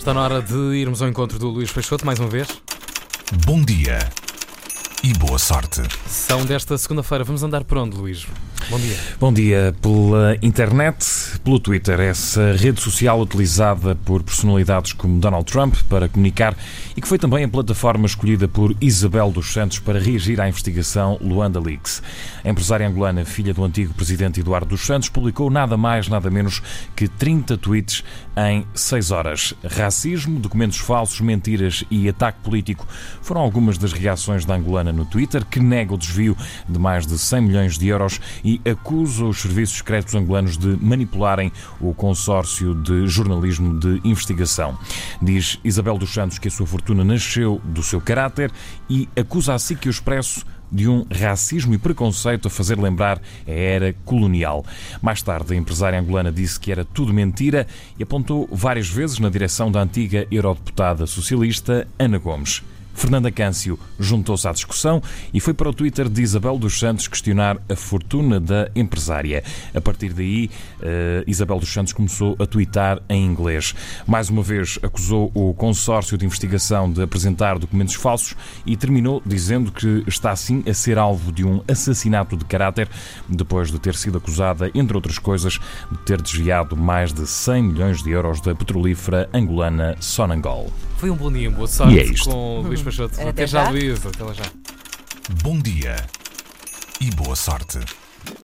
Está na hora de irmos ao encontro do Luís Peixoto mais uma vez. Bom dia e boa sorte. São desta segunda-feira. Vamos andar por onde, Luís? Bom dia. Bom dia. Pela internet, pelo Twitter, essa rede social utilizada por personalidades como Donald Trump para comunicar e que foi também a plataforma escolhida por Isabel dos Santos para reagir à investigação Luanda Leaks. A empresária angolana, filha do antigo presidente Eduardo dos Santos, publicou nada mais, nada menos que 30 tweets em 6 horas. Racismo, documentos falsos, mentiras e ataque político foram algumas das reações da angolana no Twitter, que nega o desvio de mais de 100 milhões de euros e acusa os serviços secretos angolanos de o consórcio de jornalismo de investigação. Diz Isabel dos Santos que a sua fortuna nasceu do seu caráter e acusa assim que o Expresso de um racismo e preconceito a fazer lembrar a era colonial. Mais tarde, a empresária angolana disse que era tudo mentira e apontou várias vezes na direção da antiga eurodeputada socialista Ana Gomes. Fernanda Câncio juntou-se à discussão e foi para o Twitter de Isabel dos Santos questionar a fortuna da empresária. A partir daí, uh, Isabel dos Santos começou a twittar em inglês. Mais uma vez, acusou o consórcio de investigação de apresentar documentos falsos e terminou dizendo que está assim a ser alvo de um assassinato de caráter depois de ter sido acusada, entre outras coisas, de ter desviado mais de 100 milhões de euros da petrolífera angolana Sonangol. Foi um bom dia, boa sorte E é isto. com Luís Peixoto. Até Até já, já. Luís. Até lá já. Bom dia e boa sorte.